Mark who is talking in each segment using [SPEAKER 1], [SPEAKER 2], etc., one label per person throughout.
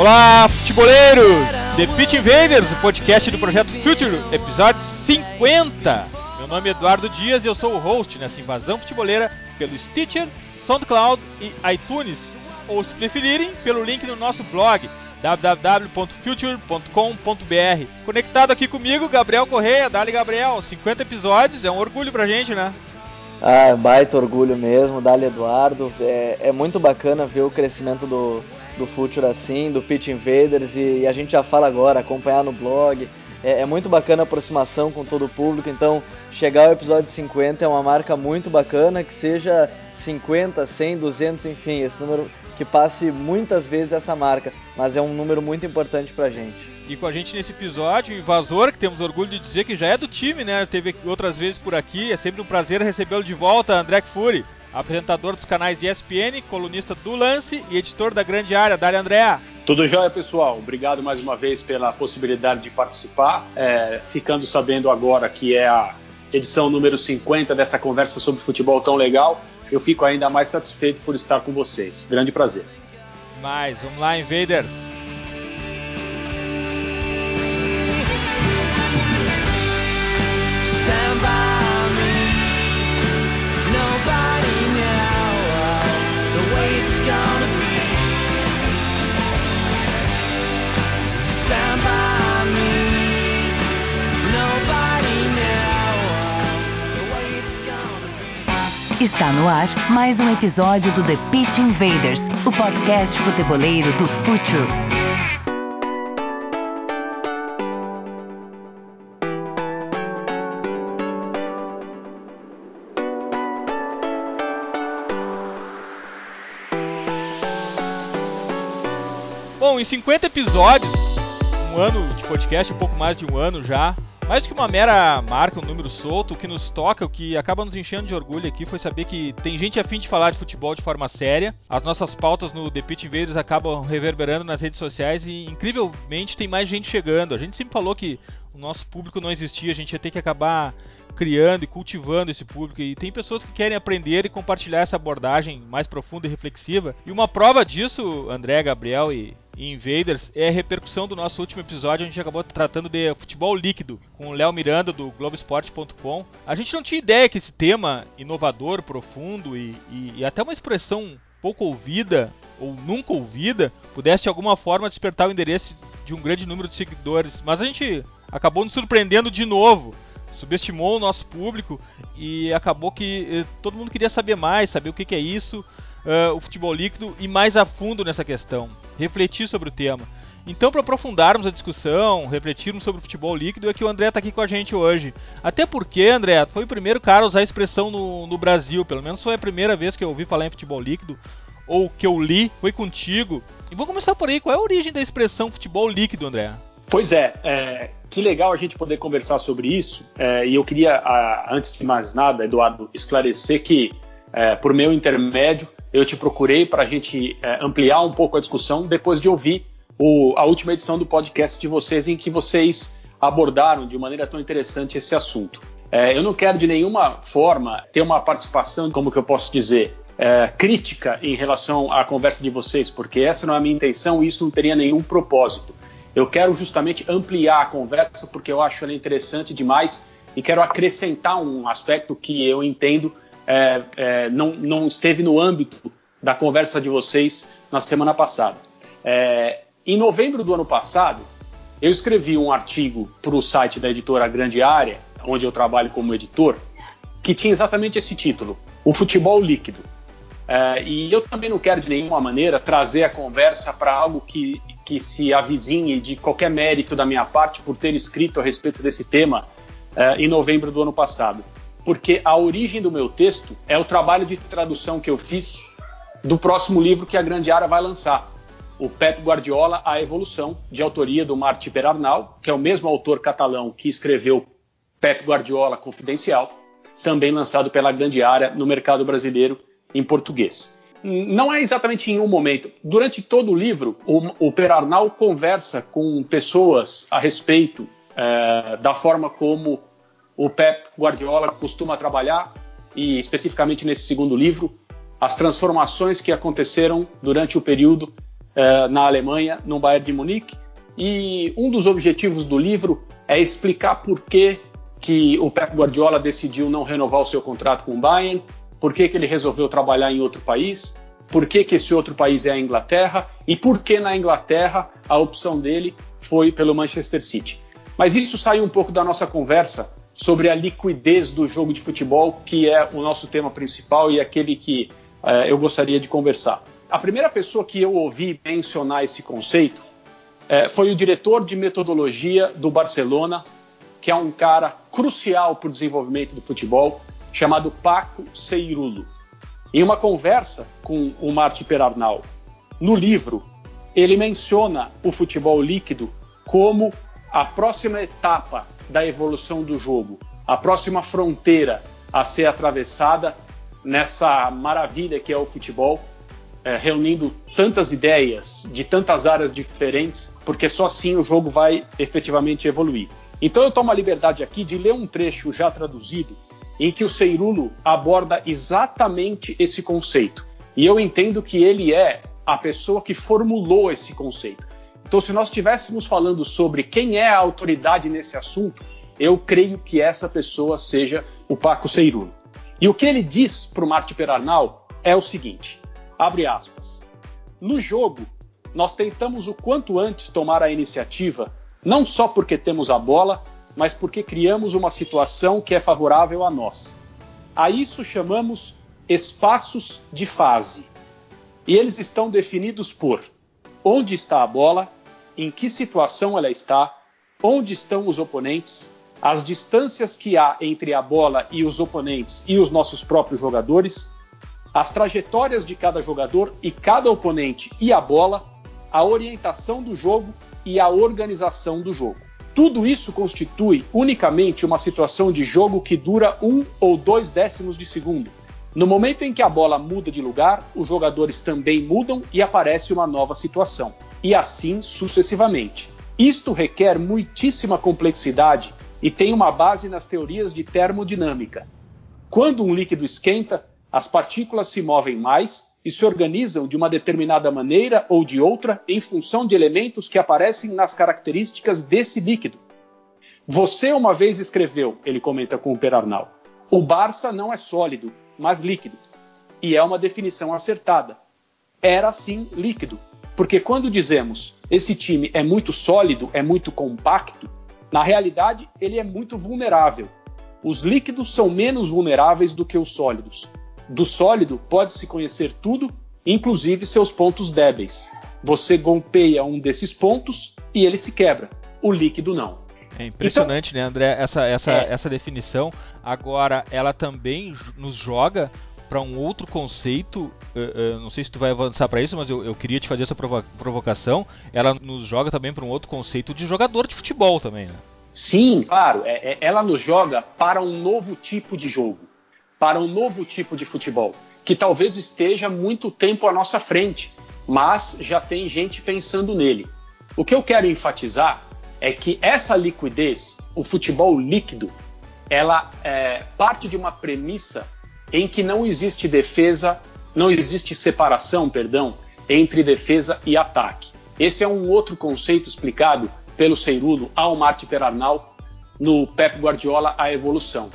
[SPEAKER 1] Olá, futeboleiros! The Pitch Invaders, o podcast do projeto Future, episódio 50. Meu nome é Eduardo Dias e eu sou o host nessa invasão futeboleira pelo Stitcher, SoundCloud e iTunes, ou se preferirem, pelo link no nosso blog www.future.com.br. Conectado aqui comigo, Gabriel Correia, Dali Gabriel, 50 episódios, é um orgulho pra gente, né?
[SPEAKER 2] Ah, baita orgulho mesmo, Dali Eduardo. É, é muito bacana ver o crescimento do, do Future assim, do Pitch Invaders, e, e, a gente já fala agora, acompanhar no blog. É, é, muito bacana a aproximação com todo o público, então chegar ao episódio 50 é uma marca muito bacana, que seja 50, 100, 200, enfim, esse número que passe muitas vezes essa marca, mas é um número muito importante pra gente.
[SPEAKER 1] E com a gente nesse episódio, o Invasor, que temos orgulho de dizer que já é do time, né? Teve outras vezes por aqui, é sempre um prazer recebê-lo de volta, André Fury, apresentador dos canais de ESPN, colunista do Lance e editor da Grande Área. Dali, André.
[SPEAKER 3] Tudo jóia, pessoal. Obrigado mais uma vez pela possibilidade de participar. É, ficando sabendo agora que é a edição número 50 dessa conversa sobre futebol tão legal eu fico ainda mais satisfeito por estar com vocês. Grande prazer.
[SPEAKER 1] Mais, vamos lá, Invader.
[SPEAKER 4] Está no ar mais um episódio do The Pitch Invaders, o podcast futeboleiro do Futuro.
[SPEAKER 1] Bom, em 50 episódios, um ano de podcast, um pouco mais de um ano já, mais que uma mera marca, um número solto, o que nos toca, o que acaba nos enchendo de orgulho aqui foi saber que tem gente afim de falar de futebol de forma séria. As nossas pautas no The Pitch Invaders acabam reverberando nas redes sociais e incrivelmente tem mais gente chegando. A gente sempre falou que o nosso público não existia, a gente ia ter que acabar criando e cultivando esse público e tem pessoas que querem aprender e compartilhar essa abordagem mais profunda e reflexiva. E uma prova disso, André, Gabriel e, Invaders, é a repercussão do nosso último episódio, a gente acabou tratando de futebol líquido com o Léo Miranda do Globoesporte.com. A gente não tinha ideia que esse tema inovador, profundo e, e, e até uma expressão pouco ouvida ou nunca ouvida pudesse de alguma forma despertar o interesse de um grande número de seguidores, mas a gente acabou nos surpreendendo de novo subestimou o nosso público e acabou que eh, todo mundo queria saber mais, saber o que, que é isso, uh, o futebol líquido e mais a fundo nessa questão, refletir sobre o tema. Então, para aprofundarmos a discussão, refletirmos sobre o futebol líquido, é que o André está aqui com a gente hoje. Até porque, André, foi o primeiro cara a usar a expressão no, no Brasil, pelo menos foi a primeira vez que eu ouvi falar em futebol líquido, ou que eu li, foi contigo. E vou começar por aí, qual é a origem da expressão futebol líquido, André?
[SPEAKER 3] Pois é, é, que legal a gente poder conversar sobre isso. É, e eu queria, a, antes de mais nada, Eduardo, esclarecer que, é, por meu intermédio, eu te procurei para a gente é, ampliar um pouco a discussão depois de ouvir o, a última edição do podcast de vocês, em que vocês abordaram de maneira tão interessante esse assunto. É, eu não quero de nenhuma forma ter uma participação, como que eu posso dizer, é, crítica em relação à conversa de vocês, porque essa não é a minha intenção e isso não teria nenhum propósito. Eu quero justamente ampliar a conversa porque eu acho ela interessante demais e quero acrescentar um aspecto que eu entendo é, é, não, não, esteve no âmbito da conversa de vocês na semana passada. É, em novembro do ano passado, eu escrevi um artigo para o site da editora Grande Área, onde eu trabalho como editor, que tinha exatamente esse título: O Futebol Líquido. É, e eu também não quero de nenhuma maneira trazer a conversa para algo que que se avizinhe de qualquer mérito da minha parte por ter escrito a respeito desse tema uh, em novembro do ano passado. Porque a origem do meu texto é o trabalho de tradução que eu fiz do próximo livro que a Grande Área vai lançar, o Pep Guardiola, A Evolução, de autoria do Martí Perarnal, que é o mesmo autor catalão que escreveu Pep Guardiola Confidencial, também lançado pela Grande Área no mercado brasileiro em português não é exatamente em um momento. Durante todo o livro, o, o Perarnal conversa com pessoas a respeito é, da forma como o Pep Guardiola costuma trabalhar, e especificamente nesse segundo livro, as transformações que aconteceram durante o período eh, na Alemanha, no Bayern de Munique. E um dos objetivos do livro é explicar por que, que o Pep Guardiola decidiu não renovar o seu contrato com o Bayern, por que, que ele resolveu trabalhar em outro país, por que, que esse outro país é a Inglaterra e por que na Inglaterra a opção dele foi pelo Manchester City. Mas isso sai um pouco da nossa conversa sobre a liquidez do jogo de futebol, que é o nosso tema principal e aquele que é, eu gostaria de conversar. A primeira pessoa que eu ouvi mencionar esse conceito é, foi o diretor de metodologia do Barcelona, que é um cara crucial para o desenvolvimento do futebol, chamado Paco Seirulo. Em uma conversa com o Marti Perarnal, no livro, ele menciona o futebol líquido como a próxima etapa da evolução do jogo, a próxima fronteira a ser atravessada nessa maravilha que é o futebol, é, reunindo tantas ideias de tantas áreas diferentes, porque só assim o jogo vai efetivamente evoluir. Então eu tomo a liberdade aqui de ler um trecho já traduzido em que o Seirulo aborda exatamente esse conceito. E eu entendo que ele é a pessoa que formulou esse conceito. Então, se nós estivéssemos falando sobre quem é a autoridade nesse assunto, eu creio que essa pessoa seja o Paco Seirulo. E o que ele diz para o Marte Perarnal é o seguinte: abre aspas. No jogo, nós tentamos o quanto antes tomar a iniciativa, não só porque temos a bola, mas porque criamos uma situação que é favorável a nós. A isso chamamos espaços de fase. E eles estão definidos por onde está a bola, em que situação ela está, onde estão os oponentes, as distâncias que há entre a bola e os oponentes e os nossos próprios jogadores, as trajetórias de cada jogador e cada oponente e a bola, a orientação do jogo e a organização do jogo. Tudo isso constitui unicamente uma situação de jogo que dura um ou dois décimos de segundo. No momento em que a bola muda de lugar, os jogadores também mudam e aparece uma nova situação, e assim sucessivamente. Isto requer muitíssima complexidade e tem uma base nas teorias de termodinâmica. Quando um líquido esquenta, as partículas se movem mais e se organizam de uma determinada maneira ou de outra em função de elementos que aparecem nas características desse líquido. Você uma vez escreveu, ele comenta com o Perarnal, o Barça não é sólido, mas líquido. E é uma definição acertada. Era sim líquido, porque quando dizemos esse time é muito sólido, é muito compacto, na realidade, ele é muito vulnerável. Os líquidos são menos vulneráveis do que os sólidos. Do sólido pode-se conhecer tudo, inclusive seus pontos débeis. Você golpeia um desses pontos e ele se quebra. O líquido não.
[SPEAKER 1] É impressionante, então, né, André, essa, essa, é... essa definição. Agora, ela também nos joga para um outro conceito. Uh, uh, não sei se tu vai avançar para isso, mas eu, eu, queria te fazer essa provo provocação. Ela nos joga também para um outro conceito de jogador de futebol também, né?
[SPEAKER 3] Sim, claro. É, é, ela nos joga para um novo tipo de jogo, para um novo tipo de futebol, que talvez esteja muito tempo à nossa frente, mas já tem gente pensando nele. O que eu quero enfatizar é que essa liquidez, o futebol líquido, ela é, parte de uma premissa em que não existe defesa, não existe separação, perdão, entre defesa e ataque. Esse é um outro conceito explicado pelo Seirulo ao Marte Perarnal no Pep Guardiola A Evolução.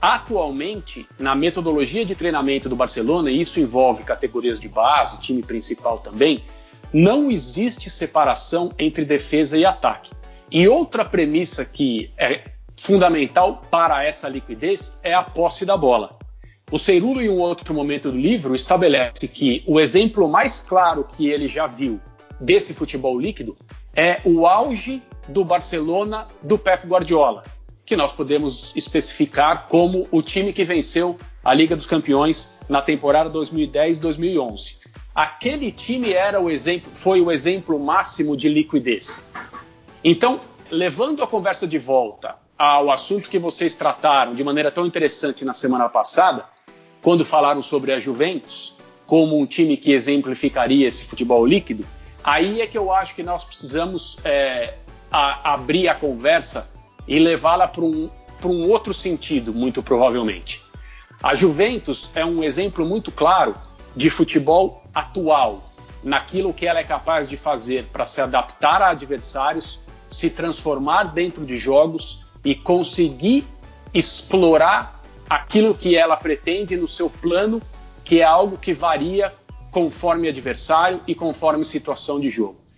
[SPEAKER 3] Atualmente, na metodologia de treinamento do Barcelona, e isso envolve categorias de base, time principal também, não existe separação entre defesa e ataque. E outra premissa que é fundamental para essa liquidez é a posse da bola. O Cerulo, em um outro momento do livro, estabelece que o exemplo mais claro que ele já viu desse futebol líquido é o auge do Barcelona do Pep Guardiola, que nós podemos especificar como o time que venceu a Liga dos Campeões na temporada 2010-2011. Aquele time era o exemplo, foi o exemplo máximo de liquidez. Então, levando a conversa de volta ao assunto que vocês trataram de maneira tão interessante na semana passada, quando falaram sobre a Juventus como um time que exemplificaria esse futebol líquido, aí é que eu acho que nós precisamos é, a, abrir a conversa e levá-la para um, um outro sentido, muito provavelmente. A Juventus é um exemplo muito claro de futebol atual, naquilo que ela é capaz de fazer para se adaptar a adversários, se transformar dentro de jogos e conseguir explorar aquilo que ela pretende no seu plano, que é algo que varia conforme adversário e conforme situação de jogo.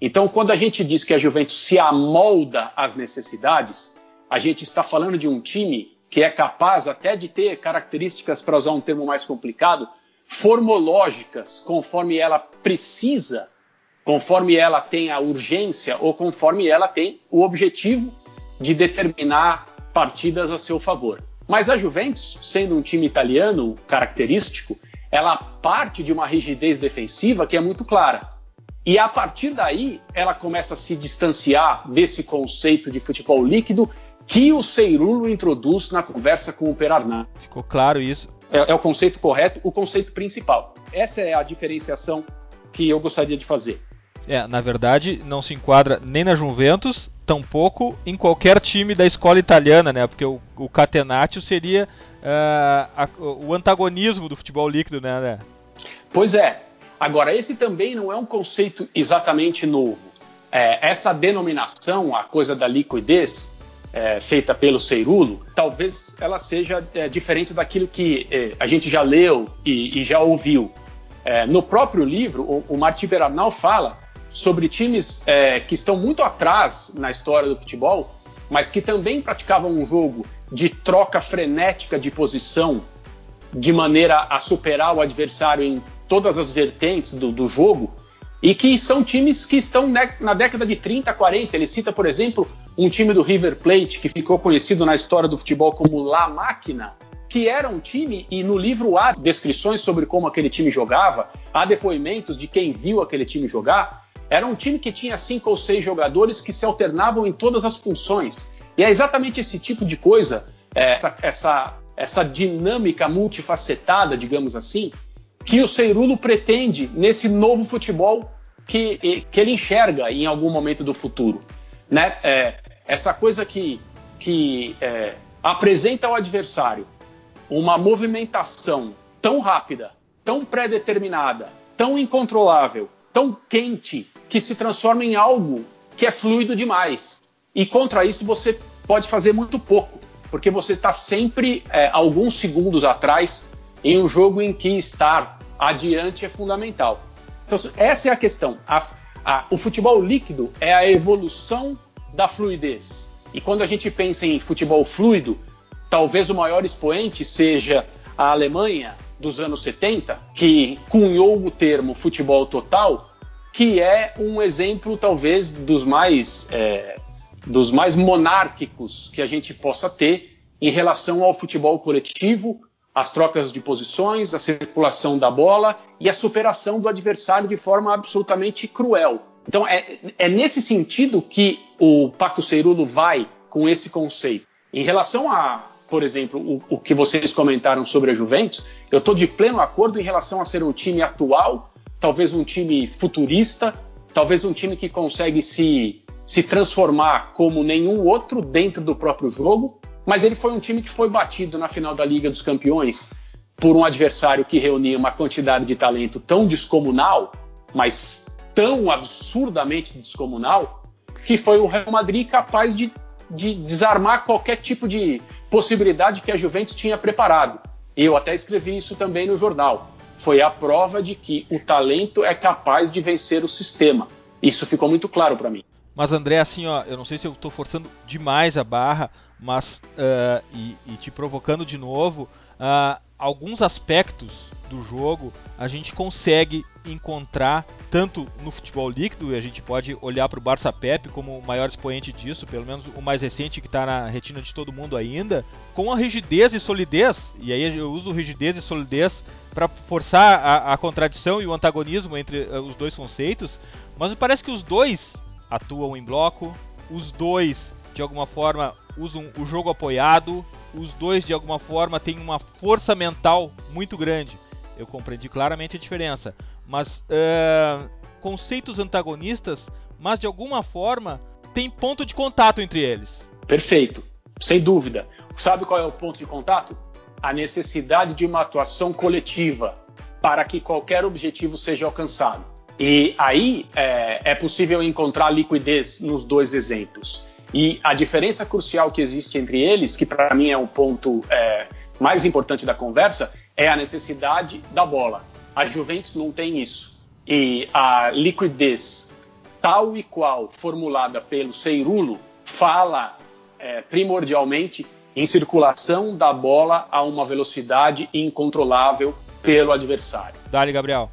[SPEAKER 3] Então, quando a gente diz que a Juventus se amolda às necessidades, a gente está falando de um time que é capaz até de ter características, para usar um termo mais complicado, formológicas, conforme ela precisa, conforme ela tem a urgência ou conforme ela tem o objetivo de determinar partidas a seu favor. Mas a Juventus, sendo um time italiano característico, ela parte de uma rigidez defensiva que é muito clara. E a partir daí, ela começa a se distanciar desse conceito de futebol líquido que o Seirulo introduz na conversa com o Perarnan.
[SPEAKER 1] Ficou claro isso.
[SPEAKER 3] É, é, o conceito correto, o conceito principal. Essa é a diferenciação que eu gostaria de fazer.
[SPEAKER 1] É, na verdade, não se enquadra nem na Juventus, tampouco em qualquer time da escola italiana, né? Porque o, o Catenaccio seria uh, a, o antagonismo do futebol líquido, né?
[SPEAKER 3] Pois é. Agora, esse também não é um conceito exatamente novo. É, essa denominação, a coisa da liquidez, é, feita pelo Ceirulo, talvez ela seja é, diferente daquilo que é, a gente já leu e, e já ouviu. É, no próprio livro, o, o Martin Bernal fala sobre times é, que estão muito atrás na história do futebol, mas que também praticavam um jogo de troca frenética de posição, de maneira a superar o adversário em todas as vertentes do, do jogo e que são times que estão na década de 30, 40. Ele cita, por exemplo, um time do River Plate que ficou conhecido na história do futebol como La Máquina, que era um time, e no livro há descrições sobre como aquele time jogava, há depoimentos de quem viu aquele time jogar. Era um time que tinha cinco ou seis jogadores que se alternavam em todas as funções. E é exatamente esse tipo de coisa, é, essa, essa, essa dinâmica multifacetada, digamos assim, que o Ceirulo pretende nesse novo futebol que, que ele enxerga em algum momento do futuro. Né? É, essa coisa que, que é, apresenta ao adversário uma movimentação tão rápida, tão pré-determinada, tão incontrolável, tão quente, que se transforma em algo que é fluido demais. E contra isso você pode fazer muito pouco, porque você está sempre é, alguns segundos atrás em um jogo em que estar adiante é fundamental. Então, essa é a questão. A, a, o futebol líquido é a evolução da fluidez. E quando a gente pensa em futebol fluido, talvez o maior expoente seja a Alemanha dos anos 70, que cunhou o termo futebol total, que é um exemplo talvez dos mais é, dos mais monárquicos que a gente possa ter em relação ao futebol coletivo as trocas de posições, a circulação da bola e a superação do adversário de forma absolutamente cruel. Então é, é nesse sentido que o Paco Cerulo vai com esse conceito. Em relação a, por exemplo, o, o que vocês comentaram sobre a Juventus, eu estou de pleno acordo em relação a ser um time atual, talvez um time futurista, talvez um time que consegue se, se transformar como nenhum outro dentro do próprio jogo, mas ele foi um time que foi batido na final da Liga dos Campeões por um adversário que reunia uma quantidade de talento tão descomunal, mas tão absurdamente descomunal, que foi o Real Madrid capaz de, de desarmar qualquer tipo de possibilidade que a Juventus tinha preparado. Eu até escrevi isso também no jornal. Foi a prova de que o talento é capaz de vencer o sistema. Isso ficou muito claro para mim.
[SPEAKER 1] Mas André, assim, ó, eu não sei se eu estou forçando demais a barra, mas uh, e, e, te provocando de novo, uh, alguns aspectos do jogo a gente consegue encontrar tanto no futebol líquido, e a gente pode olhar para o Barça Pep como o maior expoente disso, pelo menos o mais recente que está na retina de todo mundo ainda, com a rigidez e solidez, e aí eu uso rigidez e solidez para forçar a, a, contradição e o antagonismo entre uh, os dois conceitos, mas me parece que os dois atuam em bloco, os dois de alguma forma usam o jogo apoiado, os dois de alguma forma têm uma força mental muito grande. Eu compreendi claramente a diferença, mas uh, conceitos antagonistas, mas de alguma forma tem ponto de contato entre eles.
[SPEAKER 3] Perfeito, sem dúvida. Sabe qual é o ponto de contato? A necessidade de uma atuação coletiva. para que qualquer objetivo seja alcançado. E aí é, é possível encontrar liquidez nos dois exemplos. E a diferença crucial que existe entre eles, que para mim é o ponto é, mais importante da conversa, é a necessidade da bola. A Juventus não tem isso. E a liquidez, tal e qual formulada pelo Seirulo, fala é, primordialmente em circulação da bola a uma velocidade incontrolável pelo adversário.
[SPEAKER 1] Dali, Gabriel.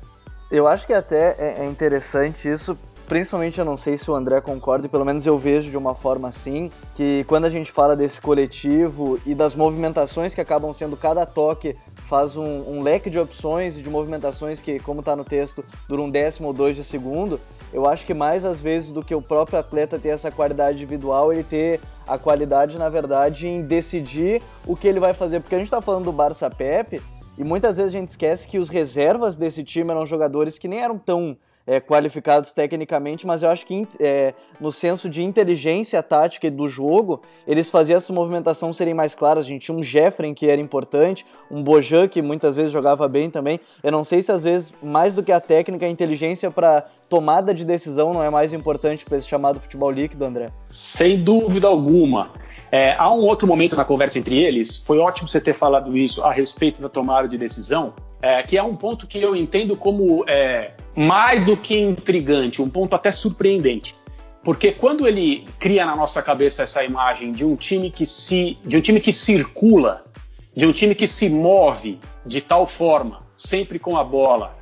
[SPEAKER 2] Eu acho que até é, é interessante isso principalmente eu não sei se o André concorda, e pelo menos eu vejo de uma forma assim, que quando a gente fala desse coletivo e das movimentações que acabam sendo cada toque faz um, um leque de opções e de movimentações que, como está no texto, dura um décimo ou dois de segundo, eu acho que mais às vezes do que o próprio atleta ter essa qualidade individual, ele ter a qualidade, na verdade, em decidir o que ele vai fazer. Porque a gente está falando do Barça Pepe, e muitas vezes a gente esquece que os reservas desse time eram jogadores que nem eram tão é, qualificados tecnicamente, mas eu acho que é, no senso de inteligência tática do jogo, eles faziam essa movimentação serem mais claras. A gente tinha um Jeffrey que era importante, um Bojan que muitas vezes jogava bem também. Eu não sei se às vezes, mais do que a técnica, a inteligência para tomada de decisão não é mais importante para esse chamado futebol líquido, André?
[SPEAKER 3] Sem dúvida alguma. É, há um outro momento na conversa entre eles, foi ótimo você ter falado isso a respeito da tomada de decisão, é, que é um ponto que eu entendo como é, mais do que intrigante, um ponto até surpreendente. Porque quando ele cria na nossa cabeça essa imagem de um time que se, de um time que circula, de um time que se move de tal forma, sempre com a bola,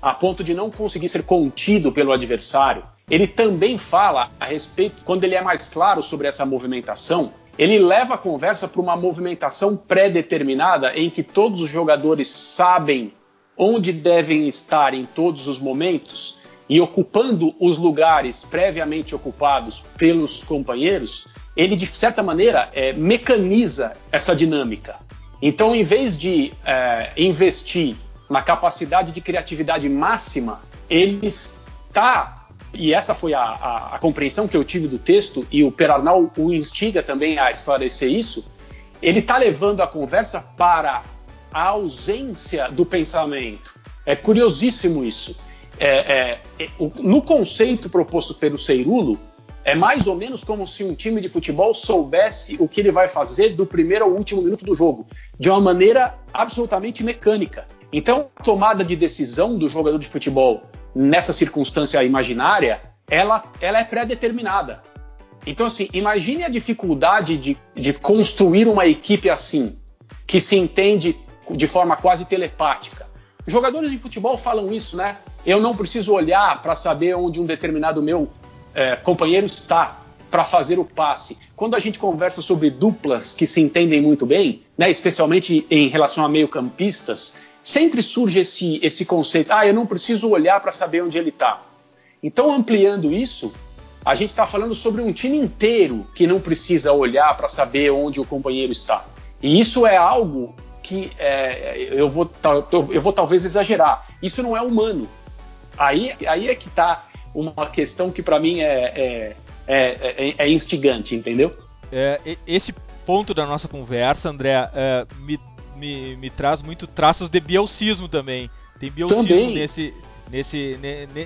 [SPEAKER 3] a ponto de não conseguir ser contido pelo adversário, ele também fala a respeito, quando ele é mais claro sobre essa movimentação, ele leva a conversa para uma movimentação pré-determinada em que todos os jogadores sabem onde devem estar em todos os momentos e ocupando os lugares previamente ocupados pelos companheiros, ele de certa maneira é, mecaniza essa dinâmica. Então, em vez de é, investir na capacidade de criatividade máxima, ele está e essa foi a, a, a, compreensão que eu tive do texto, e o Perarnal o instiga também a esclarecer isso, ele está levando a conversa para a ausência do pensamento. É curiosíssimo isso. É, é, é, no conceito proposto pelo Seirulo, é mais ou menos como se um time de futebol soubesse o que ele vai fazer do primeiro ao último minuto do jogo, de uma maneira absolutamente mecânica. Então, a tomada de decisão do jogador de futebol nessa circunstância imaginária, ela, ela é pré-determinada. Então, assim, imagine a dificuldade de, de construir uma equipe assim, que se entende de forma quase telepática. Jogadores de futebol falam isso, né? Eu não preciso olhar para saber onde um determinado meu é, companheiro está para fazer o passe. Quando a gente conversa sobre duplas que se entendem muito bem, né, especialmente em relação a meio-campistas, sempre surge esse, esse conceito: ah, eu não preciso olhar para saber onde ele está. Então, ampliando isso, a gente está falando sobre um time inteiro que não precisa olhar para saber onde o companheiro está. E isso é algo que é, eu, vou, eu vou talvez exagerar. Isso não é humano. Aí, aí é que está uma questão que para mim é, é, é, é, instigante, entendeu?
[SPEAKER 1] esse ponto da nossa conversa, André, me me, me traz muito traços de bielcismo também. Tem bielcismo também. nesse, nesse,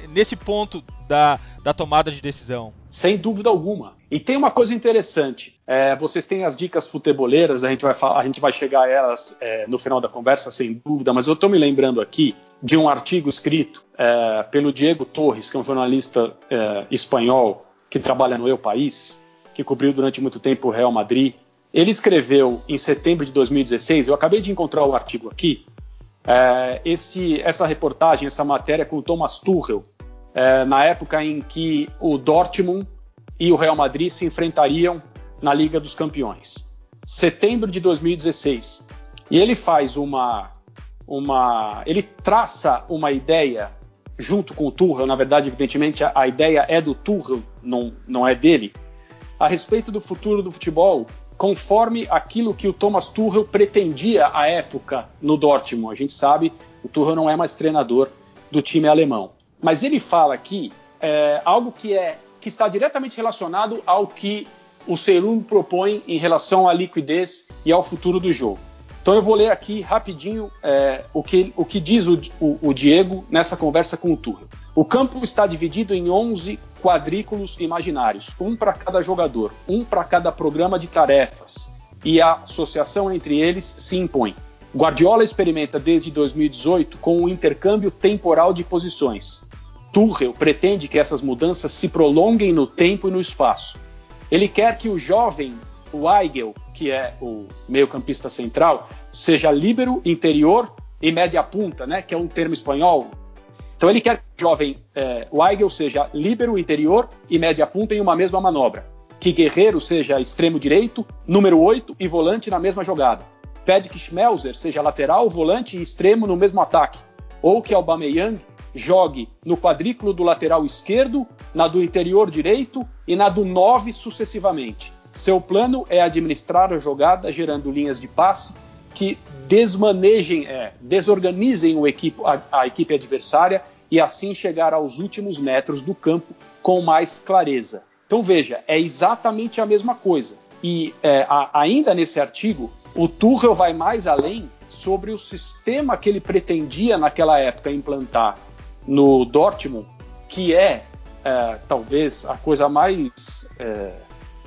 [SPEAKER 1] nesse ponto da, da tomada de decisão.
[SPEAKER 3] Sem dúvida alguma. E tem uma coisa interessante. É, vocês têm as dicas futeboleiras, a gente vai, a gente vai chegar a elas é, no final da conversa, sem dúvida, mas eu estou me lembrando aqui de um artigo escrito é, pelo Diego Torres, que é um jornalista é, espanhol que trabalha no Eu País, que cobriu durante muito tempo o Real Madrid ele escreveu em setembro de 2016, eu acabei de encontrar o artigo aqui, é, esse, essa reportagem, essa matéria com o Thomas Tuchel, é, na época em que o Dortmund e o Real Madrid se enfrentariam na Liga dos Campeões. Setembro de 2016. E ele faz uma. uma ele traça uma ideia junto com o Tuchel, na verdade, evidentemente, a, a ideia é do Tuchel, não, não é dele, a respeito do futuro do futebol conforme aquilo que o Thomas Tuchel pretendia à época no Dortmund. A gente sabe, o Tuchel não é mais treinador do time alemão. Mas ele fala aqui é, algo que, é, que está diretamente relacionado ao que o Serum propõe em relação à liquidez e ao futuro do jogo. Então eu vou ler aqui rapidinho é, o, que, o que diz o, o, o, Diego nessa conversa com o Tuchel. O campo está dividido em 11 quadrículos imaginários, um para cada jogador, um para cada programa de tarefas, e a associação entre eles se impõe. Guardiola experimenta desde 2018 com o intercâmbio temporal de posições. Tuchel pretende que essas mudanças se prolonguem no tempo e no espaço. Ele quer que o jovem Weigel, que é o meio-campista central, seja líbero, interior e média punta, né, que é um termo espanhol. Então ele quer que o jovem é, Weigel seja líbero, interior e média punta em uma mesma manobra. Que Guerreiro seja extremo direito, número 8 e volante na mesma jogada. Pede que Schmelzer seja lateral, volante e extremo no mesmo ataque. Ou que Aubameyang jogue no quadrículo do lateral esquerdo, na do interior direito e na do 9 sucessivamente. Seu plano é administrar a jogada gerando linhas de passe que desmanejem, é, desorganizem equipe, a, a equipe adversária e assim chegar aos últimos metros do campo com mais clareza. Então veja, é exatamente a mesma coisa. E é, a, ainda nesse artigo, o Tuchel vai mais além sobre o sistema que ele pretendia naquela época implantar no Dortmund, que é, é talvez a coisa mais é,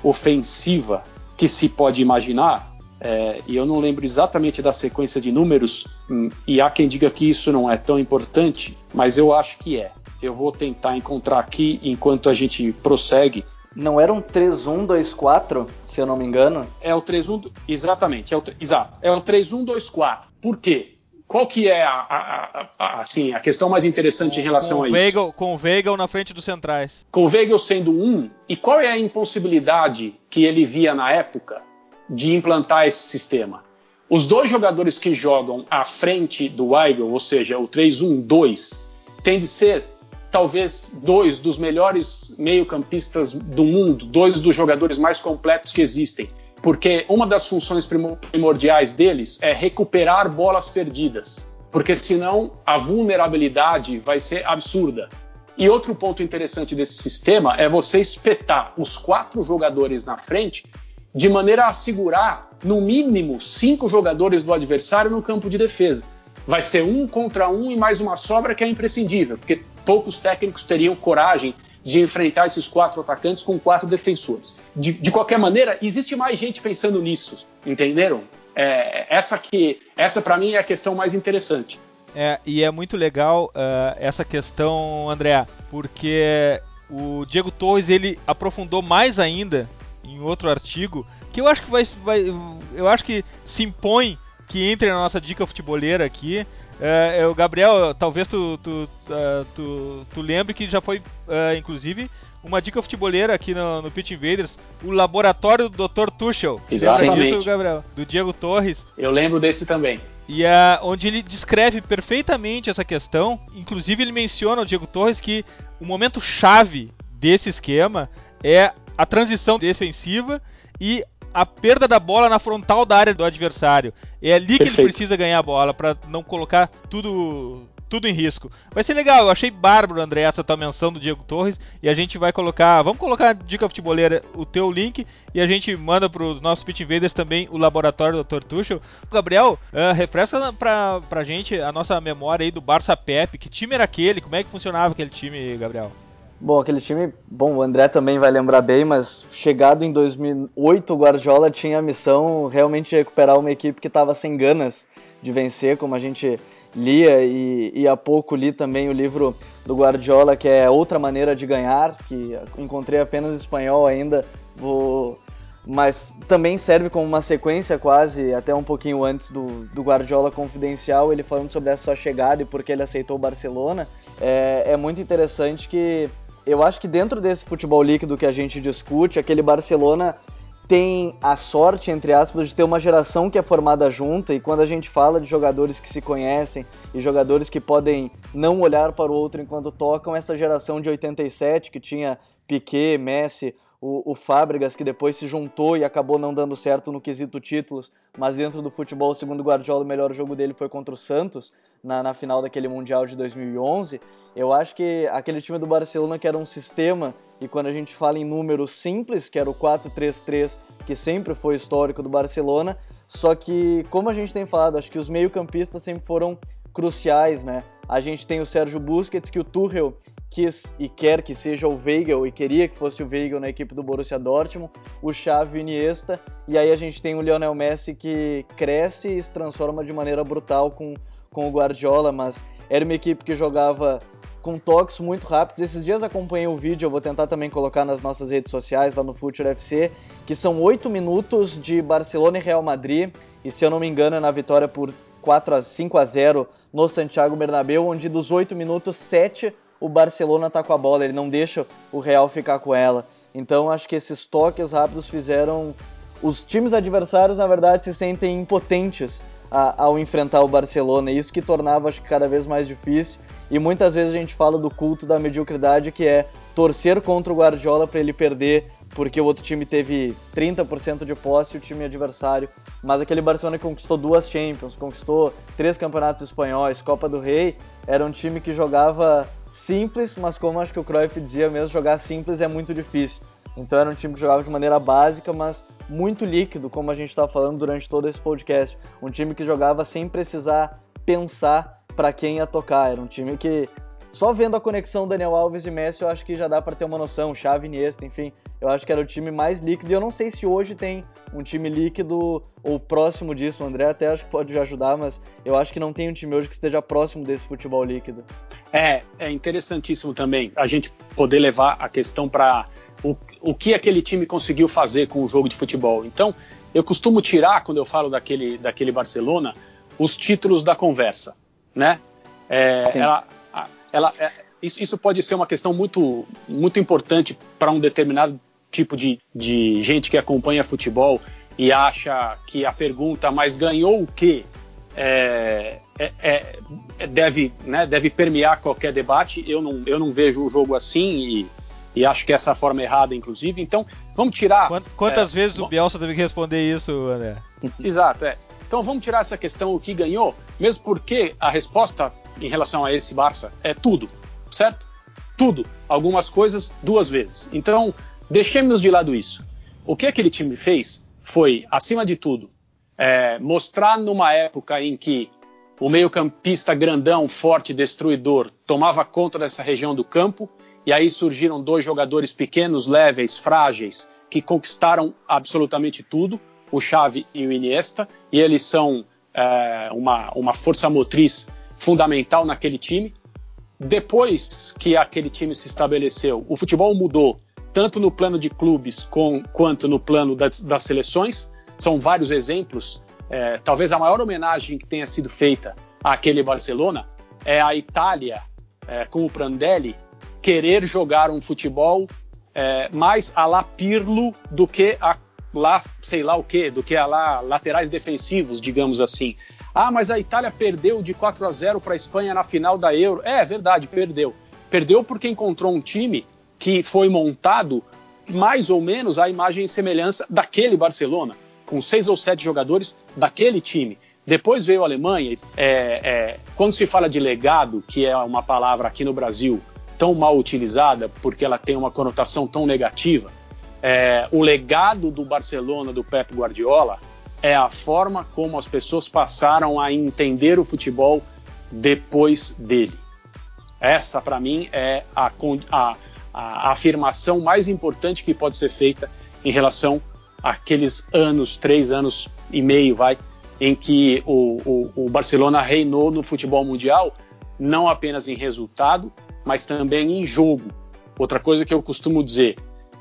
[SPEAKER 3] ofensiva que se pode imaginar, é, e eu não lembro exatamente da sequência de números, hum, e há quem diga que isso não é tão importante, mas eu acho que é. Eu vou tentar encontrar aqui enquanto a gente prossegue.
[SPEAKER 2] Não era um 3124, se eu não me engano?
[SPEAKER 3] É o 31, exatamente, é o, exato, é o 3124. Por quê? Qual que é a, a, a, assim, a questão mais interessante em relação
[SPEAKER 1] com
[SPEAKER 3] a
[SPEAKER 1] Weigl,
[SPEAKER 3] isso?
[SPEAKER 1] Com o Weigl na frente dos centrais.
[SPEAKER 3] Com o Weigl sendo um, e qual é a impossibilidade que ele via na época de implantar esse sistema? Os dois jogadores que jogam à frente do Weigl, ou seja, o 3-1-2, tem de ser talvez dois dos melhores meio-campistas do mundo, dois dos jogadores mais completos que existem porque uma das funções primordiais deles é recuperar bolas perdidas, porque senão a vulnerabilidade vai ser absurda. E outro ponto interessante desse sistema é você espetar os quatro jogadores na frente de maneira a assegurar, no mínimo, cinco jogadores do adversário no campo de defesa. Vai ser um contra um e mais uma sobra que é imprescindível, porque poucos técnicos teriam coragem de enfrentar esses quatro atacantes com quatro defensores. De, de qualquer maneira, existe mais gente pensando nisso, entenderam? É, essa que, essa para mim é a questão mais interessante.
[SPEAKER 1] É, e é muito legal uh, essa questão, André, porque o Diego Torres ele aprofundou mais ainda em outro artigo que eu acho que vai, vai eu acho que se impõe que entre na nossa dica futeboleira aqui, é, é, o Gabriel, talvez tu, tu, uh, tu, tu, lembre que já foi, uh, inclusive, uma dica futeboleira aqui no, no Pitch Invaders, o laboratório do Dr. Tuchel.
[SPEAKER 3] Exatamente.
[SPEAKER 1] Disso, Gabriel? Do Diego Torres.
[SPEAKER 3] Eu lembro desse também.
[SPEAKER 1] E uh, onde ele descreve perfeitamente essa questão. Inclusive, ele menciona o Diego Torres que o momento chave desse esquema é a transição defensiva e a perda da bola na frontal da área do adversário. É ali que ele precisa ganhar a bola para não colocar tudo tudo em risco. Vai ser legal, eu achei bárbaro, André, essa tua menção do Diego Torres. E a gente vai colocar. Vamos colocar dica futebolera o teu link e a gente manda para os nossos Pit Invaders também o laboratório do Dr. Tuchel. Gabriel, uh, refresca pra, pra gente a nossa memória aí do Barça Pep. Que time era aquele? Como é que funcionava aquele time, Gabriel?
[SPEAKER 2] Bom, aquele time, bom, o André também vai lembrar bem, mas chegado em 2008, o Guardiola tinha a missão realmente de recuperar uma equipe que estava sem ganas de vencer, como a gente lia e, e há pouco li também o livro do Guardiola, que é Outra Maneira de Ganhar, que encontrei apenas espanhol ainda, vou... mas também serve como uma sequência quase, até um pouquinho antes do, do Guardiola Confidencial, ele falando sobre a sua chegada e por que ele aceitou o Barcelona. É, é muito interessante que eu acho que dentro desse futebol líquido que a gente discute, aquele Barcelona tem a sorte, entre aspas, de ter uma geração que é formada junta, e quando a gente fala de jogadores que se conhecem e jogadores que podem não olhar para o outro enquanto tocam, essa geração de 87 que tinha Piquet, Messi, o, o Fábregas, que depois se juntou e acabou não dando certo no quesito títulos, mas dentro do futebol, segundo Guardiola, o melhor jogo dele foi contra o Santos, na, na final daquele Mundial de 2011. Eu acho que aquele time do Barcelona, que era um sistema, e quando a gente fala em números simples, que era o 4-3-3, que sempre foi histórico do Barcelona, Só que, como a gente tem falado, acho que os meio-campistas sempre foram cruciais, né? A gente tem o Sérgio Busquets, que o Tuchel quis e quer que seja o Weigl e queria que fosse o Weigl na equipe do Borussia Dortmund, o Xavi e Iniesta, e aí a gente tem o Lionel Messi que cresce e se transforma de maneira brutal com, com o Guardiola, mas era uma equipe que jogava com toques muito rápidos. Esses dias acompanhei o vídeo, eu vou tentar também colocar nas nossas redes sociais, lá no Future FC, que são oito minutos de Barcelona e Real Madrid, e se eu não me engano é na vitória por 4 a 5 a 0 no Santiago Bernabéu, onde dos 8 minutos, 7 o Barcelona está com a bola, ele não deixa o Real ficar com ela. Então acho que esses toques rápidos fizeram os times adversários, na verdade, se sentem impotentes a, ao enfrentar o Barcelona, isso que tornava acho que cada vez mais difícil. E muitas vezes a gente fala do culto da mediocridade, que é torcer contra o Guardiola para ele perder porque o outro time teve 30% de posse, o time adversário. Mas aquele Barcelona que conquistou duas Champions, conquistou três campeonatos espanhóis, Copa do Rei, era um time que jogava simples, mas como acho que o Cruyff dizia mesmo, jogar simples é muito difícil. Então era um time que jogava de maneira básica, mas muito líquido, como a gente está falando durante todo esse podcast. Um time que jogava sem precisar pensar para quem ia tocar. Era um time que só vendo a conexão Daniel Alves e Messi, eu acho que já dá para ter uma noção. Chave Iniesta, enfim, eu acho que era o time mais líquido. E eu não sei se hoje tem um time líquido ou próximo disso. O André até acho que pode ajudar, mas eu acho que não tem um time hoje que esteja próximo desse futebol líquido.
[SPEAKER 3] É, é interessantíssimo também a gente poder levar a questão para o, o que aquele time conseguiu fazer com o jogo de futebol. Então, eu costumo tirar, quando eu falo daquele, daquele Barcelona, os títulos da conversa, né? É, ela, ela, é, isso, isso, pode ser uma questão muito, muito importante para um determinado tipo de, de gente que acompanha futebol e acha que a pergunta, mas ganhou o quê? É, é, é, é, deve, né, deve permear qualquer debate. Eu não, eu não vejo o jogo assim e, e acho que essa é a forma errada, inclusive. Então, vamos tirar.
[SPEAKER 1] Quantas é, vezes o Bielsa teve que responder isso, André?
[SPEAKER 3] Exato, é. Então vamos tirar essa questão, o que ganhou, mesmo porque a resposta em relação a esse Barça é tudo, certo? Tudo. Algumas coisas duas vezes. Então, deixemos de lado isso. O que aquele time fez foi, acima de tudo, é, mostrar numa época em que o meio-campista grandão, forte, destruidor, tomava conta dessa região do campo, e aí surgiram dois jogadores pequenos, leves, frágeis, que conquistaram absolutamente tudo, o Xavi e o Iniesta, e eles são é, uma, uma força motriz fundamental naquele time. Depois que aquele time se estabeleceu, o futebol mudou, tanto no plano de clubes com, quanto no plano das, das seleções. São vários exemplos. É, talvez a maior homenagem que tenha sido feita àquele Barcelona é a Itália, é, com o Prandelli, querer jogar um futebol é, mais a la Pirlo do que a lá, sei lá o que, do que a lá laterais defensivos, digamos assim. Ah, mas a Itália perdeu de 4 a 0 para a Espanha na final da Euro. É, é verdade, perdeu. Perdeu porque encontrou um time que foi montado mais ou menos à imagem e semelhança daquele Barcelona, com seis ou sete jogadores daquele time. Depois veio a Alemanha. É, é, quando se fala de legado, que é uma palavra aqui no Brasil tão mal utilizada porque ela tem uma conotação tão negativa, é, o legado do Barcelona do Pep Guardiola é a forma como as pessoas passaram a entender o futebol depois dele. Essa, para mim, é a, a, a, afirmação mais importante que pode ser feita em relação àqueles anos, três anos e meio, vai, em que o, o, o Barcelona reinou no futebol mundial, não apenas em resultado, mas também em jogo. Outra coisa que eu costumo dizer,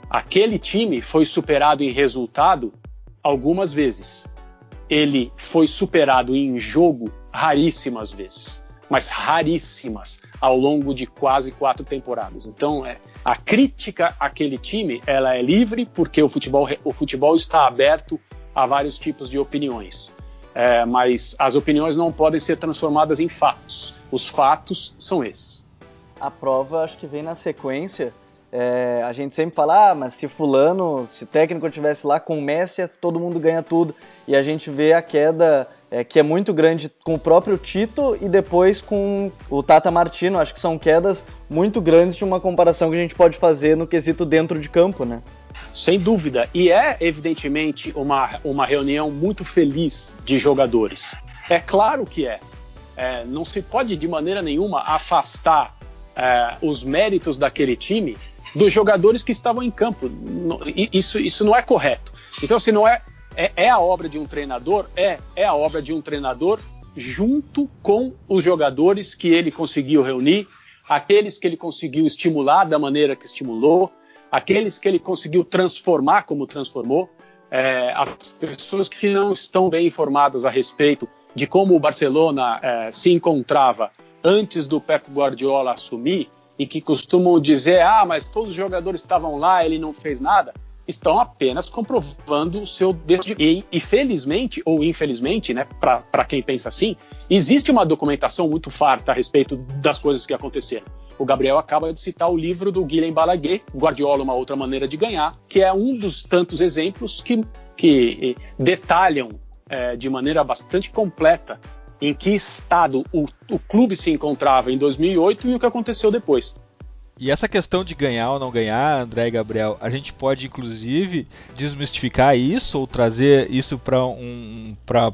[SPEAKER 3] aquele time foi superado em resultado algumas vezes. Ele foi superado em jogo raríssimas vezes, mas raríssimas ao longo de quase quatro temporadas. Então, é, a crítica àquele time ela é livre porque o futebol, o futebol está aberto a vários tipos de opiniões. É, mas as opiniões não podem ser transformadas em fatos. Os fatos são esses.
[SPEAKER 2] A prova acho que vem na sequência é, a gente sempre fala, ah, mas se fulano, se técnico estivesse lá com o Messi, todo mundo ganha tudo. E a gente vê a queda é, que é muito grande com o próprio Tito e depois com o Tata Martino. Acho que são quedas muito grandes de uma comparação que a gente pode fazer no quesito dentro de campo, né?
[SPEAKER 3] Sem dúvida. E é, evidentemente, uma, uma reunião muito feliz de jogadores. É claro que é. é não se pode, de maneira nenhuma, afastar é, os méritos daquele time dos jogadores que estavam em campo. Isso, isso não é correto. Então, se não é, é, é a obra de um treinador, é, é a obra de um treinador junto com os jogadores que ele conseguiu reunir, aqueles que ele conseguiu estimular da maneira que estimulou, aqueles que ele conseguiu transformar como transformou, é, as pessoas que não estão bem informadas a respeito de como o Barcelona é, se encontrava antes do Pep Guardiola assumir e que costumam dizer, ah, mas todos os jogadores estavam lá, ele não fez nada, estão apenas comprovando o seu dedo e, e felizmente ou infelizmente, né, para quem pensa assim, existe uma documentação muito farta a respeito das coisas que aconteceram. O Gabriel acaba de citar o livro do Guilherme Balaguer, Guardiola, uma outra maneira de ganhar, que é um dos tantos exemplos que, que detalham é, de maneira bastante completa em que estado o, o clube se encontrava em 2008 e o que aconteceu depois.
[SPEAKER 1] E essa questão de ganhar ou não ganhar, André e Gabriel, a gente pode inclusive desmistificar isso ou trazer isso para um,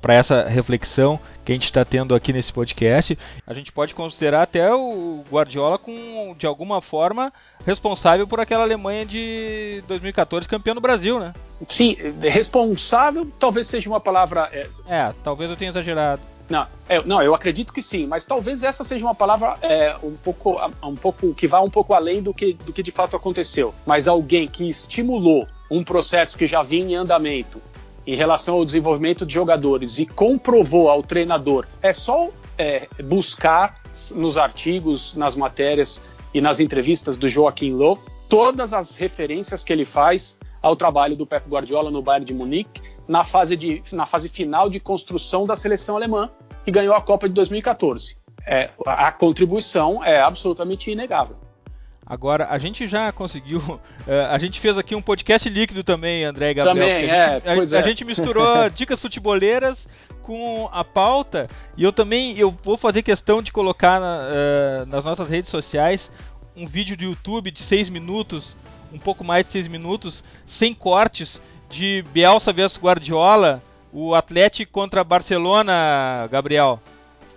[SPEAKER 1] essa reflexão que a gente está tendo aqui nesse podcast. A gente pode considerar até o Guardiola com, de alguma forma, responsável por aquela Alemanha de 2014 campeão do Brasil, né?
[SPEAKER 3] Sim, responsável talvez seja uma palavra.
[SPEAKER 1] É, é talvez eu tenha exagerado.
[SPEAKER 3] Não, é, não, eu acredito que sim, mas talvez essa seja uma palavra é, um pouco, um pouco que vá um pouco além do que, do que de fato aconteceu. Mas alguém que estimulou um processo que já vinha em andamento em relação ao desenvolvimento de jogadores e comprovou ao treinador, é só é, buscar nos artigos, nas matérias e nas entrevistas do Joaquim Low todas as referências que ele faz ao trabalho do Pep Guardiola no Bayern de Munique na fase, de, na fase final de construção da seleção alemã, que ganhou a Copa de 2014. É, a contribuição é absolutamente inegável.
[SPEAKER 1] Agora, a gente já conseguiu. Uh, a gente fez aqui um podcast líquido também, André e Gabriel.
[SPEAKER 3] Também, a gente, é,
[SPEAKER 1] a,
[SPEAKER 3] é.
[SPEAKER 1] a gente misturou dicas futeboleiras com a pauta. E eu também eu vou fazer questão de colocar na, uh, nas nossas redes sociais um vídeo do YouTube de 6 minutos, um pouco mais de 6 minutos, sem cortes, de Bielsa vs Guardiola, o Atlético contra Barcelona, Gabriel.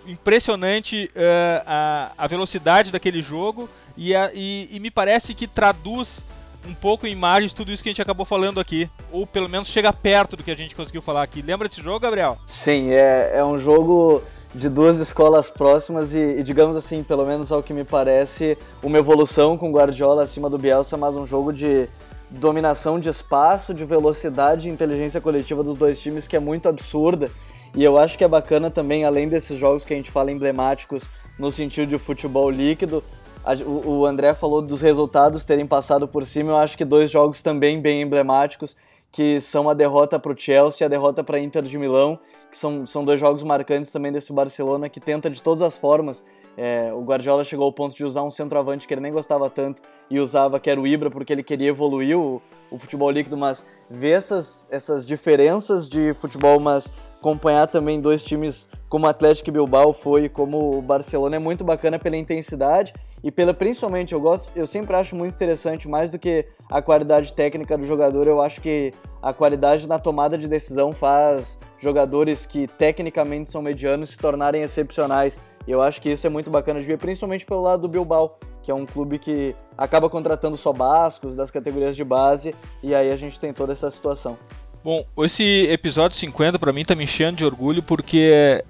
[SPEAKER 1] Impressionante uh, a, a, velocidade daquele jogo e, a, e, e, me parece que traduz um pouco em imagens tudo isso que a gente acabou falando aqui. Ou pelo menos chega perto do que a gente conseguiu falar aqui. Lembra desse jogo, Gabriel?
[SPEAKER 2] Sim, é, é um jogo de duas escolas próximas e, e, digamos assim, pelo menos ao que me parece, uma evolução com Guardiola acima do Bielsa, mas um jogo de dominação de espaço, de velocidade e inteligência coletiva dos dois times que é muito absurda. E eu acho que é bacana também, além desses jogos que a gente fala emblemáticos no sentido de futebol líquido, a, o, o André falou dos resultados terem passado por cima. Eu acho que dois jogos também bem emblemáticos, que são a derrota para o Chelsea e a derrota para a Inter de Milão, que são, são dois jogos marcantes também desse Barcelona, que tenta de todas as formas é, o Guardiola chegou ao ponto de usar um centroavante que ele nem gostava tanto e usava, que era o Ibra, porque ele queria evoluir o, o futebol líquido, mas ver essas, essas diferenças de futebol, mas acompanhar também dois times como o Atlético Bilbao foi, como o Barcelona, é muito bacana pela intensidade e pela principalmente eu gosto, eu sempre acho muito interessante mais do que a qualidade técnica do jogador, eu acho que a qualidade na tomada de decisão faz jogadores que tecnicamente são medianos se tornarem excepcionais. E eu acho que isso é muito bacana de ver, principalmente pelo lado do Bilbao, que é um clube que acaba contratando só bascos das categorias de base, e aí a gente tem toda essa situação.
[SPEAKER 1] Bom, esse episódio 50 para mim tá me enchendo de orgulho porque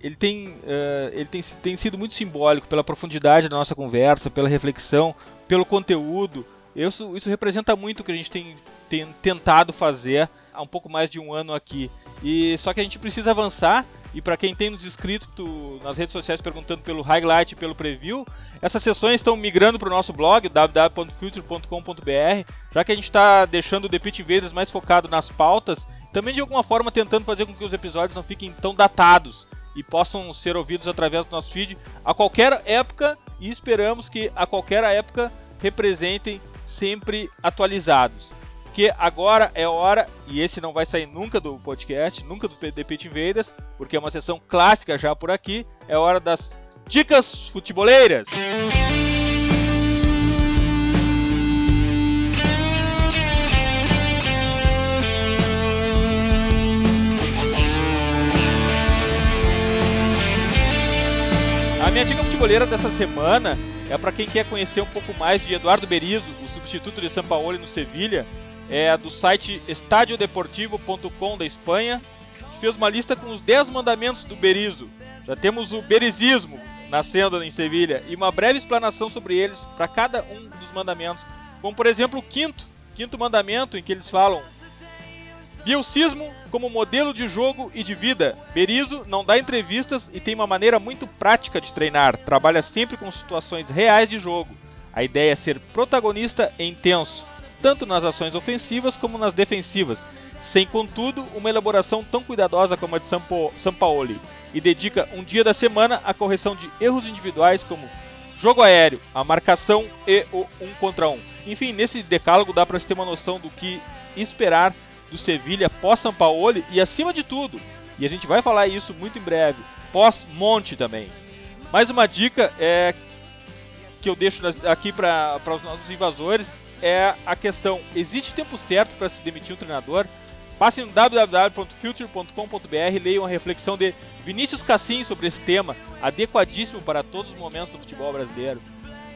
[SPEAKER 1] ele tem, uh, ele tem, tem sido muito simbólico pela profundidade da nossa conversa, pela reflexão, pelo conteúdo. Isso, isso representa muito o que a gente tem, tem tentado fazer há um pouco mais de um ano aqui. E só que a gente precisa avançar e para quem tem nos inscrito nas redes sociais perguntando pelo highlight e pelo preview, essas sessões estão migrando para o nosso blog, www.future.com.br, já que a gente está deixando o The Pitch Invaders mais focado nas pautas, também de alguma forma tentando fazer com que os episódios não fiquem tão datados e possam ser ouvidos através do nosso feed a qualquer época e esperamos que a qualquer época representem sempre atualizados porque agora é hora, e esse não vai sair nunca do podcast, nunca do The Pit Invaders, porque é uma sessão clássica já por aqui, é hora das dicas futeboleiras. A minha dica futebolera dessa semana é para quem quer conhecer um pouco mais de Eduardo Berizzo, o substituto de São Paulo no Sevilha, é do site estadiodeportivo.com da Espanha, que fez uma lista com os 10 mandamentos do Berizzo. Já temos o berizismo nascendo em Sevilha e uma breve explanação sobre eles para cada um dos mandamentos, como por exemplo o quinto, quinto mandamento em que eles falam Bielcismo como modelo de jogo e de vida. Berizzo não dá entrevistas e tem uma maneira muito prática de treinar. Trabalha sempre com situações reais de jogo. A ideia é ser protagonista e intenso, tanto nas ações ofensivas como nas defensivas, sem contudo uma elaboração tão cuidadosa como a de Sampaoli, e dedica um dia da semana à correção de erros individuais como jogo aéreo, a marcação e o um contra um. Enfim, nesse decálogo dá para se ter uma noção do que esperar do Sevilha pós Sampaoli e acima de tudo, e a gente vai falar isso muito em breve, pós Monte também. Mais uma dica é que eu deixo aqui para os nossos invasores é a questão: existe tempo certo para se demitir um treinador? Passe no www.future.com.br leiam a reflexão de Vinícius Cassim sobre esse tema, adequadíssimo para todos os momentos do futebol brasileiro.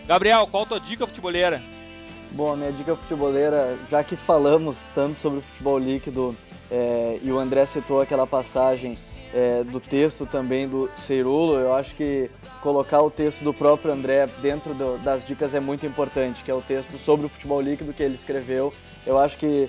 [SPEAKER 1] Gabriel, qual a tua dica futeboleira?
[SPEAKER 2] Bom, a minha dica futeboleira, já que falamos tanto sobre o futebol líquido é, e o André citou aquela passagem é, do texto também do Ceirulo, eu acho que colocar o texto do próprio André dentro do, das dicas é muito importante, que é o texto sobre o futebol líquido que ele escreveu. Eu acho que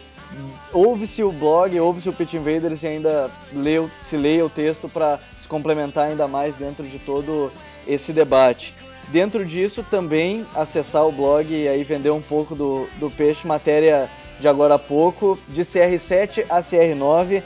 [SPEAKER 2] ouve-se o blog, ouve-se o Pitch Invaders e ainda leu, se leia o texto para se complementar ainda mais dentro de todo esse debate. Dentro disso, também acessar o blog e aí vender um pouco do, do peixe, matéria de agora há pouco, de CR7 a CR9,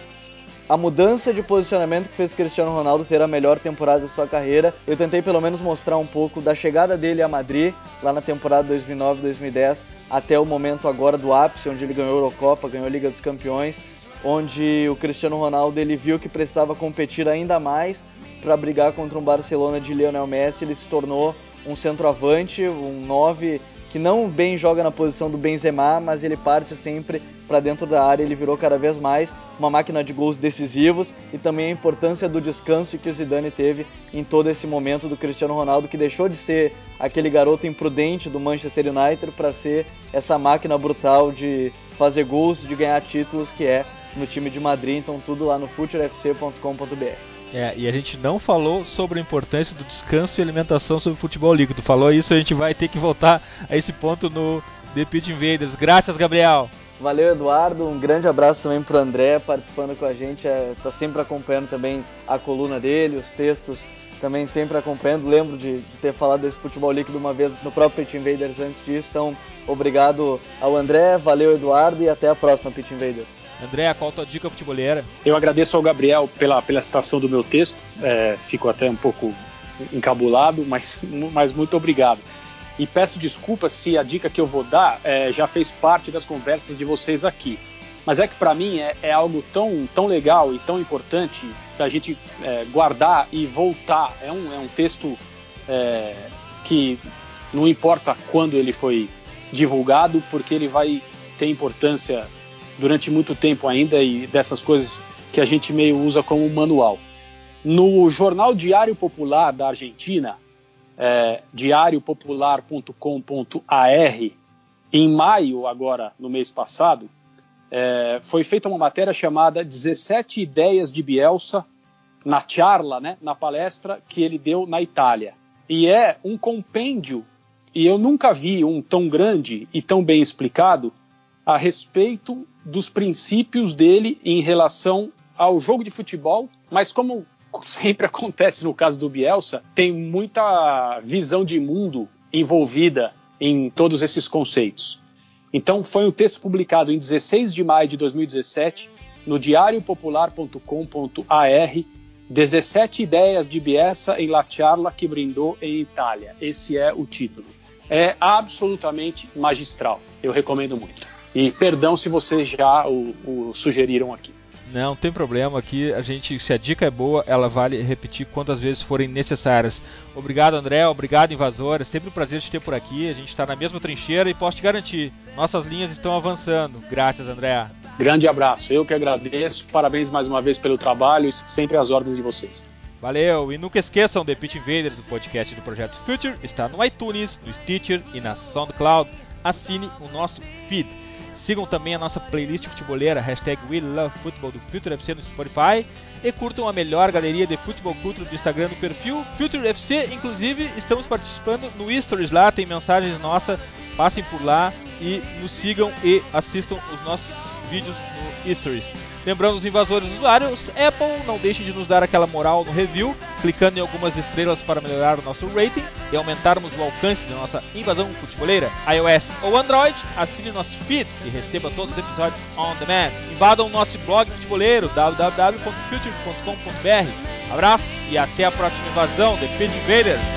[SPEAKER 2] a mudança de posicionamento que fez Cristiano Ronaldo ter a melhor temporada de sua carreira. Eu tentei pelo menos mostrar um pouco da chegada dele a Madrid, lá na temporada 2009-2010, até o momento agora do ápice, onde ele ganhou a Eurocopa, ganhou a Liga dos Campeões, onde o Cristiano Ronaldo ele viu que precisava competir ainda mais para brigar contra um Barcelona de Lionel Messi, ele se tornou um centroavante, um 9 que não bem joga na posição do Benzema, mas ele parte sempre para dentro da área, ele virou cada vez mais uma máquina de gols decisivos e também a importância do descanso que o Zidane teve em todo esse momento do Cristiano Ronaldo, que deixou de ser aquele garoto imprudente do Manchester United para ser essa máquina brutal de fazer gols, de ganhar títulos que é no time de Madrid, então tudo lá no futurefc.com.br.
[SPEAKER 1] É, e a gente não falou sobre a importância do descanso e alimentação sobre futebol líquido. Falou isso, a gente vai ter que voltar a esse ponto no The Pit Invaders. Graças, Gabriel.
[SPEAKER 2] Valeu, Eduardo. Um grande abraço também pro André participando com a gente. É, tá sempre acompanhando também a coluna dele, os textos também sempre acompanhando. Lembro de, de ter falado desse futebol líquido uma vez no próprio Pit Invaders antes disso. Então, obrigado ao André, valeu, Eduardo, e até a próxima Pit Invaders.
[SPEAKER 1] André, qual a tua dica futebolera?
[SPEAKER 3] Eu agradeço ao Gabriel pela, pela citação do meu texto. É, fico até um pouco encabulado, mas, mas muito obrigado. E peço desculpas se a dica que eu vou dar é, já fez parte das conversas de vocês aqui. Mas é que para mim é, é, algo tão, tão legal e tão importante da gente é, guardar e voltar. É um, é um texto é, que não importa quando ele foi divulgado, porque ele vai ter importância durante muito tempo ainda e dessas coisas que a gente meio usa como manual. No Jornal Diário Popular da Argentina, é, diariopopular.com.ar, em maio, agora no mês passado, é, foi feita uma matéria chamada 17 Ideias de Bielsa na charla, né, na palestra que ele deu na Itália. E é um compêndio, e eu nunca vi um tão grande e tão bem explicado a respeito dos princípios dele em relação ao jogo de futebol, mas como sempre acontece no caso do Bielsa, tem muita visão de mundo envolvida em todos esses conceitos. Então, foi um texto publicado em 16 de maio de 2017 no diariopopular.com.ar 17 ideias de Bielsa em La Charla que brindou em Itália. Esse é o título. É absolutamente magistral. Eu recomendo muito. E perdão se vocês já o, o sugeriram aqui.
[SPEAKER 1] Não, tem problema aqui. A gente, se a dica é boa, ela vale repetir quantas vezes forem necessárias. Obrigado, André. Obrigado, invasor. É sempre um prazer te ter por aqui. A gente está na mesma trincheira e posso te garantir, nossas linhas estão avançando. Graças, André.
[SPEAKER 3] Grande abraço. Eu que agradeço. Parabéns mais uma vez pelo trabalho e sempre às ordens de vocês.
[SPEAKER 1] Valeu! E nunca esqueçam, The Pitch Invaders, o podcast do Projeto Future, está no iTunes, no Stitcher e na SoundCloud. Assine o nosso feed. Sigam também a nossa playlist futebolera, hashtag WeLoveFootball do Future FC no Spotify. E curtam a melhor galeria de futebol cultura do Instagram do perfil Future FC. Inclusive, estamos participando no Stories lá, tem mensagens nossas. Passem por lá e nos sigam e assistam os nossos vídeos no Stories. Lembrando os invasores usuários, Apple, não deixem de nos dar aquela moral no review, clicando em algumas estrelas para melhorar o nosso rating e aumentarmos o alcance de nossa invasão futeboleira. iOS ou Android, assine nosso feed e receba todos os episódios on demand. Invadam o nosso blog futeboleiro www.future.com.br. Abraço e até a próxima invasão de Pitch Invaders.